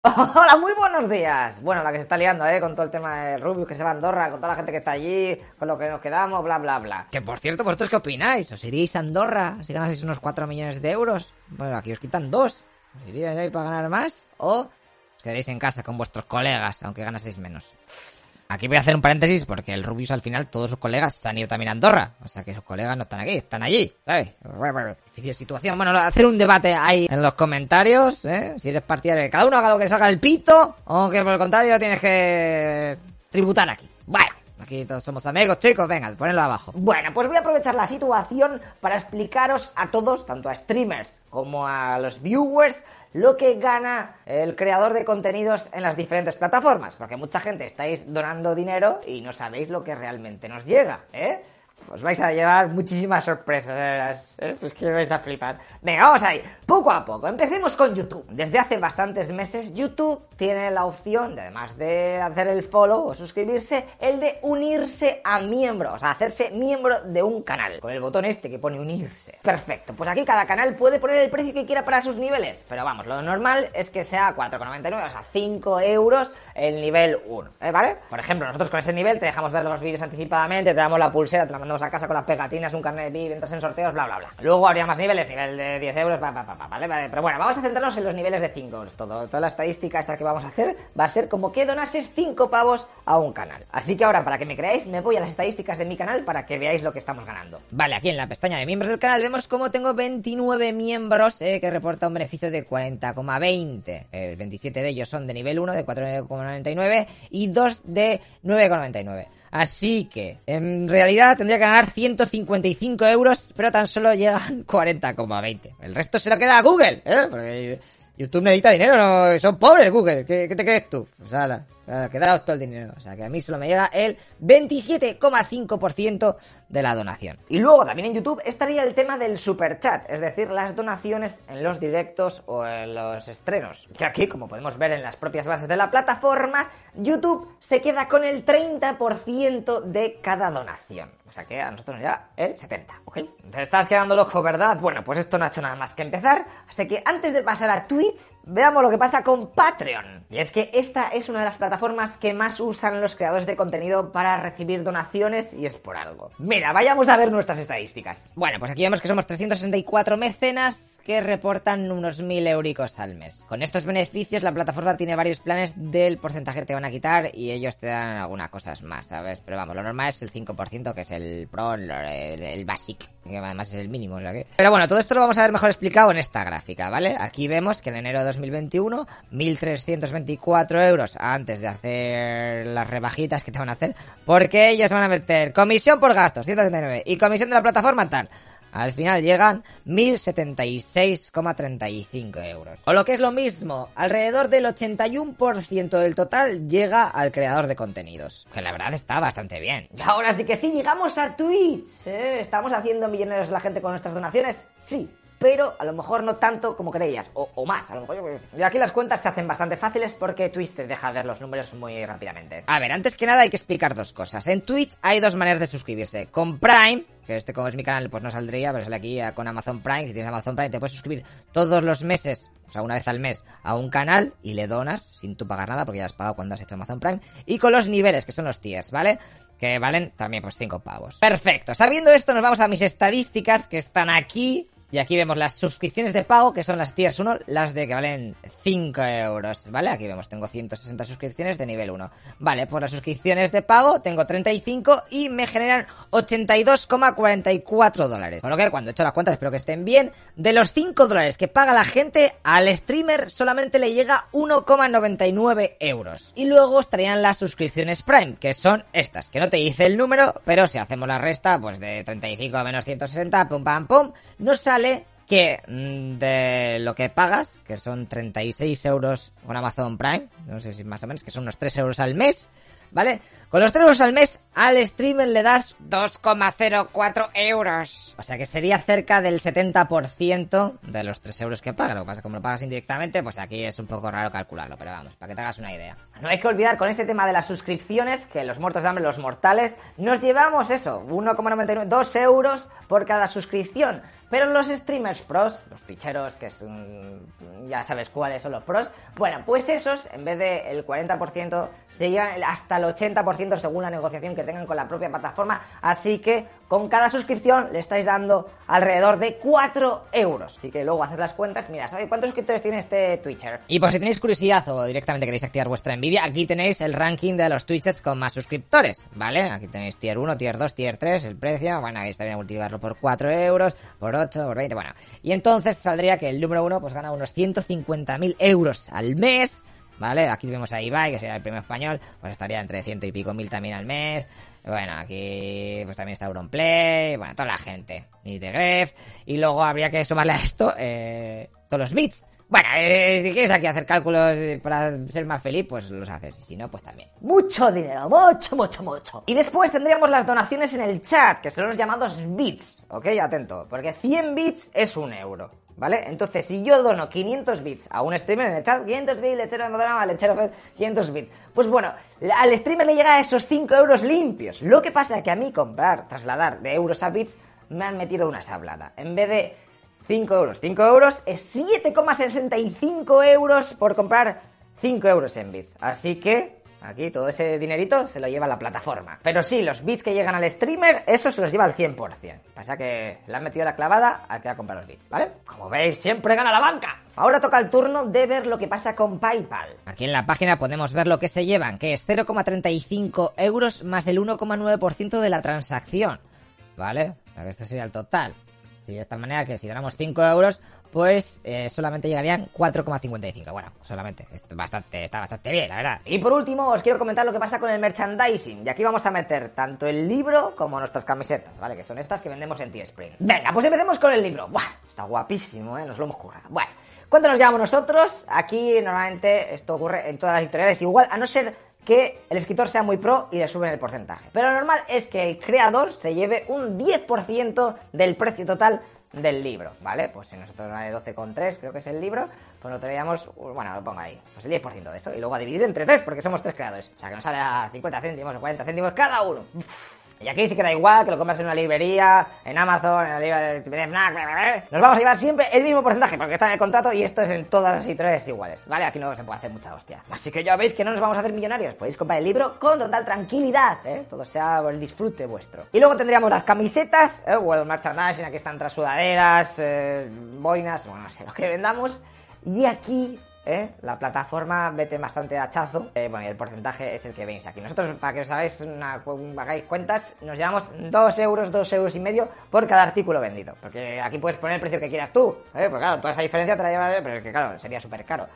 Hola, muy buenos días. Bueno, la que se está liando, ¿eh? Con todo el tema de Rubius que se va a Andorra, con toda la gente que está allí, con lo que nos quedamos, bla, bla, bla. Que por cierto, ¿vosotros qué opináis? ¿Os iríais a Andorra si ganaseis unos 4 millones de euros? Bueno, aquí os quitan dos. ¿Os iríais ahí para ganar más? ¿O os quedaréis en casa con vuestros colegas, aunque ganaseis menos? Aquí voy a hacer un paréntesis porque el Rubius al final todos sus colegas se han ido también a Andorra. O sea que sus colegas no están aquí, están allí, ¿sabes? Difícil situación. Bueno, hacer un debate ahí en los comentarios, ¿eh? Si eres partidario cada uno haga lo que salga el pito o que por el contrario tienes que tributar aquí. Bueno. Aquí todos somos amigos, chicos. Venga, ponedlo abajo. Bueno, pues voy a aprovechar la situación para explicaros a todos, tanto a streamers como a los viewers, lo que gana el creador de contenidos en las diferentes plataformas. Porque mucha gente estáis donando dinero y no sabéis lo que realmente nos llega, ¿eh? Os vais a llevar muchísimas sorpresas, ¿eh? pues que vais a flipar. Venga, vamos ahí, poco a poco. Empecemos con YouTube. Desde hace bastantes meses YouTube tiene la opción, de, además de hacer el follow o suscribirse, el de unirse a miembros, sea, hacerse miembro de un canal, con el botón este que pone unirse. Perfecto, pues aquí cada canal puede poner el precio que quiera para sus niveles, pero vamos, lo normal es que sea 4,99, o sea, 5 euros el nivel 1, ¿eh? ¿vale? Por ejemplo, nosotros con ese nivel te dejamos ver los vídeos anticipadamente, te damos la pulsera, te la mandamos a casa con las pegatinas, un carnet de VIP, entras en sorteos, bla, bla, bla. Luego habría más niveles, nivel de 10 euros, pa, pa, pa, ¿vale? ¿vale? Pero bueno, vamos a centrarnos en los niveles de 5 euros. Todo, toda la estadística esta que vamos a hacer va a ser como que donases 5 pavos a un canal. Así que ahora, para que me creáis, me voy a las estadísticas de mi canal para que veáis lo que estamos ganando. Vale, aquí en la pestaña de miembros del canal vemos cómo tengo 29 miembros eh, que reporta un beneficio de 40,20. Eh, 27 de ellos son de nivel 1 de 4,99 y 2 de 9,99. Así que, en realidad tendría ganar 155 euros, pero tan solo llegan 40,20. El resto se lo queda a Google, ¿eh? Porque YouTube necesita dinero, no, son pobres Google. ¿Qué, te crees tú? Pues quedaos todo el dinero. O sea que a mí solo me llega el 27,5% de la donación. Y luego también en YouTube estaría el tema del super chat, es decir, las donaciones en los directos o en los estrenos. Que aquí, como podemos ver en las propias bases de la plataforma, YouTube se queda con el 30% de cada donación. O sea que a nosotros nos llega el 70, ¿ok? Te estás quedando loco, ¿verdad? Bueno, pues esto no ha hecho nada más que empezar. Así que antes de pasar a Twitch, veamos lo que pasa con Patreon. Y es que esta es una de las plataformas que más usan los creadores de contenido para recibir donaciones y es por algo. Mira, vayamos a ver nuestras estadísticas. Bueno, pues aquí vemos que somos 364 mecenas que reportan unos 1000 euricos al mes. Con estos beneficios, la plataforma tiene varios planes del porcentaje que te van a quitar y ellos te dan algunas cosas más, ¿sabes? Pero vamos, lo normal es el 5%, que es el Pro, el, Basic, que además es el mínimo. ¿sabes? Pero bueno, todo esto lo vamos a ver mejor explicado en esta gráfica, ¿vale? Aquí vemos que en enero de 2021, 1324 euros antes de hacer las rebajitas que te van a hacer, porque ellos van a meter comisión por gastos, 179, y comisión de la plataforma tal. Al final llegan 1076,35 euros. O lo que es lo mismo, alrededor del 81% del total llega al creador de contenidos. Que la verdad está bastante bien. Ahora sí que sí, llegamos a Twitch. ¿eh? ¿Estamos haciendo millonarios la gente con nuestras donaciones? Sí pero a lo mejor no tanto como creías, o, más, a lo mejor. Y aquí las cuentas se hacen bastante fáciles porque Twitch te deja ver los números muy rápidamente. A ver, antes que nada hay que explicar dos cosas. En Twitch hay dos maneras de suscribirse. Con Prime, que este como es mi canal pues no saldría, pero sale aquí con Amazon Prime. Si tienes Amazon Prime te puedes suscribir todos los meses, o sea, una vez al mes, a un canal y le donas sin tú pagar nada porque ya has pagado cuando has hecho Amazon Prime. Y con los niveles, que son los tiers, ¿vale? Que valen también pues 5 pavos. Perfecto. Sabiendo esto nos vamos a mis estadísticas que están aquí y aquí vemos las suscripciones de pago, que son las tiers 1, las de que valen 5 euros, ¿vale? Aquí vemos, tengo 160 suscripciones de nivel 1. Vale, por las suscripciones de pago tengo 35 y me generan 82,44 dólares. Con lo que cuando he hecho las cuentas, espero que estén bien, de los 5 dólares que paga la gente, al streamer solamente le llega 1,99 euros. Y luego estarían las suscripciones Prime, que son estas, que no te dice el número, pero si hacemos la resta, pues de 35 a menos 160, pum pam pum, nos sale que de lo que pagas, que son 36 euros con Amazon Prime, no sé si más o menos, que son unos 3 euros al mes, ¿vale? Con los 3 euros al mes, al streamer le das 2,04 euros. O sea que sería cerca del 70% de los 3 euros que paga. Lo que pasa es que como lo pagas indirectamente, pues aquí es un poco raro calcularlo, pero vamos, para que te hagas una idea. No hay que olvidar con este tema de las suscripciones que los muertos de hambre, los mortales, nos llevamos eso, 1,99, 2 euros por cada suscripción. Pero los streamers pros, los picheros, que es ya sabes cuáles son los pros, bueno, pues esos, en vez del 40%, se llevan hasta el 80% según la negociación que tengan con la propia plataforma. Así que con cada suscripción le estáis dando alrededor de 4 euros. Así que luego haces las cuentas, mira, ¿sabéis cuántos suscriptores tiene este Twitcher? Y por si tenéis curiosidad o directamente queréis activar vuestra envidia, aquí tenéis el ranking de los Twitchers con más suscriptores, ¿vale? Aquí tenéis tier 1, tier 2, tier 3, el precio, bueno, ahí estaría multiplicarlo por 4 euros, por 8, por 20, bueno. Y entonces saldría que el número 1 pues gana unos 150.000 euros al mes, ¿vale? Aquí vemos a Ibai, que sería el primer español, pues estaría entre ciento y pico mil también al mes. Bueno, aquí pues también está Auronplay, bueno, toda la gente, y de Gref, y luego habría que sumarle a esto eh, todos los bits. Bueno, eh, si quieres aquí hacer cálculos para ser más feliz, pues los haces. Y si no, pues también. Mucho dinero, mucho, mucho, mucho. Y después tendríamos las donaciones en el chat, que son los llamados bits. ¿Ok? Atento, porque 100 bits es un euro. ¿Vale? Entonces, si yo dono 500 bits a un streamer en el chat, 500 bits, lechero de Modena, lechero 500 bits, pues bueno, al streamer le llega esos 5 euros limpios. Lo que pasa es que a mí comprar, trasladar de euros a bits, me han metido una sablada. En vez de 5 euros, 5 euros es 7,65 euros por comprar 5 euros en bits. Así que Aquí todo ese dinerito se lo lleva la plataforma. Pero sí, los bits que llegan al streamer, eso se los lleva al 100%. Pasa que le han metido la clavada al que ha comprado los bits, ¿vale? Como veis, siempre gana la banca. Ahora toca el turno de ver lo que pasa con PayPal. Aquí en la página podemos ver lo que se llevan, que es 0,35 euros más el 1,9% de la transacción. ¿Vale? Este sería el total. De esta manera que si ganamos 5 euros, pues eh, solamente llegarían 4,55. Bueno, solamente. Bastante, está bastante bien, la verdad. Y por último, os quiero comentar lo que pasa con el merchandising. Y aquí vamos a meter tanto el libro como nuestras camisetas, ¿vale? Que son estas que vendemos en T-Spring. Venga, pues empecemos con el libro. Buah, está guapísimo, ¿eh? Nos lo hemos currado. Bueno, ¿cuánto nos llevamos nosotros? Aquí normalmente esto ocurre en todas las editoriales igual, a no ser que el escritor sea muy pro y le suben el porcentaje. Pero lo normal es que el creador se lleve un 10% del precio total del libro, ¿vale? Pues si nosotros vale 12,3 creo que es el libro, pues lo traíamos, bueno, lo pongo ahí, pues el 10% de eso, y luego a dividir entre tres, porque somos tres creadores. O sea, que nos sale a 50 céntimos o 40 céntimos cada uno. Y aquí sí que da igual que lo compras en una librería, en Amazon, en la librería Nos vamos a llevar siempre el mismo porcentaje porque está en el contrato y esto es en todas las editoriales iguales, ¿vale? Aquí no se puede hacer mucha hostia. Así que ya veis que no nos vamos a hacer millonarios. Podéis comprar el libro con total tranquilidad, ¿eh? Todo sea el disfrute vuestro. Y luego tendríamos las camisetas, ¿eh? O el merchandising, aquí están otras sudaderas, eh, boinas, bueno, no sé, lo que vendamos. Y aquí ¿eh? la plataforma vete bastante hachazo. Eh, bueno, y el porcentaje es el que veis aquí. Nosotros, para que os hagáis, hagáis cuentas, nos llevamos 2 euros, 2 euros y medio por cada artículo vendido. Porque aquí puedes poner el precio que quieras tú. ¿eh? Pues claro, toda esa diferencia te la llevas, pero es que claro, sería súper caro.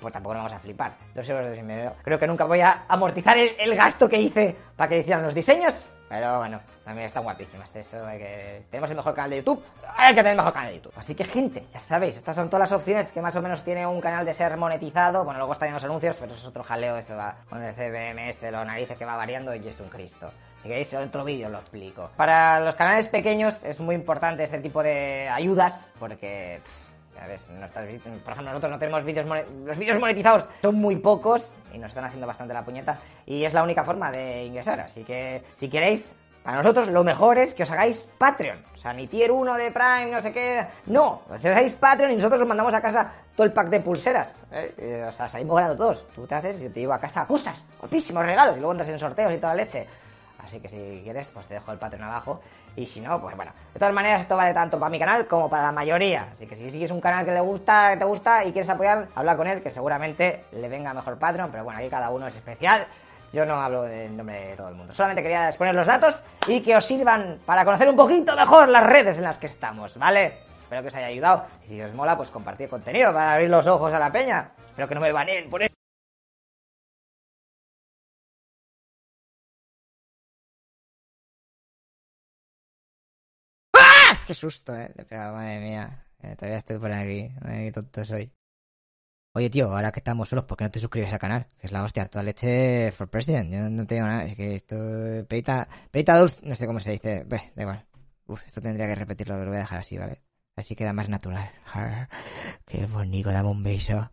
Pues tampoco nos vamos a flipar. 2 euros, 2 y medio. Creo que nunca voy a amortizar el, el gasto que hice para que hicieran los diseños pero bueno, también están guapísimas. Eso hay que... Tenemos el mejor canal de YouTube. Hay que tener el mejor canal de YouTube. Así que, gente, ya sabéis, estas son todas las opciones que más o menos tiene un canal de ser monetizado. Bueno, luego están los anuncios, pero eso es otro jaleo. Eso va con el CBM este, los narices que va variando y es un Cristo. Si queréis, en otro vídeo lo explico. Para los canales pequeños es muy importante este tipo de ayudas porque... Por ejemplo, nosotros no tenemos vídeos los vídeos monetizados son muy pocos y nos están haciendo bastante la puñeta y es la única forma de ingresar, así que si queréis para nosotros lo mejor es que os hagáis Patreon. O sea, ni tier 1 de Prime, no sé qué. No, os hagáis Patreon y nosotros os mandamos a casa todo el pack de pulseras. ¿eh? O sea, salimos ganando todos. Tú te haces y yo te llevo a casa cosas, guapísimos regalos. Y luego entras en sorteos y toda la leche. Así que si quieres, pues te dejo el Patreon abajo. Y si no, pues bueno. De todas maneras, esto vale tanto para mi canal como para la mayoría. Así que si sigues un canal que le gusta, que te gusta y quieres apoyar, habla con él, que seguramente le venga mejor Patreon. Pero bueno, aquí cada uno es especial. Yo no hablo en nombre de todo el mundo. Solamente quería exponer los datos y que os sirvan para conocer un poquito mejor las redes en las que estamos, ¿vale? Espero que os haya ayudado. Y si os mola, pues compartir contenido para abrir los ojos a la peña. Espero que no me baneen por eso. Qué susto, eh. Le he pegado, madre mía. Eh, todavía estoy por aquí. Ay, qué tonto soy. Oye, tío, ahora que estamos solos, ¿por qué no te suscribes al canal? Que es la hostia, toda leche for president. Yo no te digo nada, es que esto... Perita, perita dulce, no sé cómo se dice. Ve, da igual. Uf, esto tendría que repetirlo, lo voy a dejar así, ¿vale? Así queda más natural. Qué bonito, dame un beso.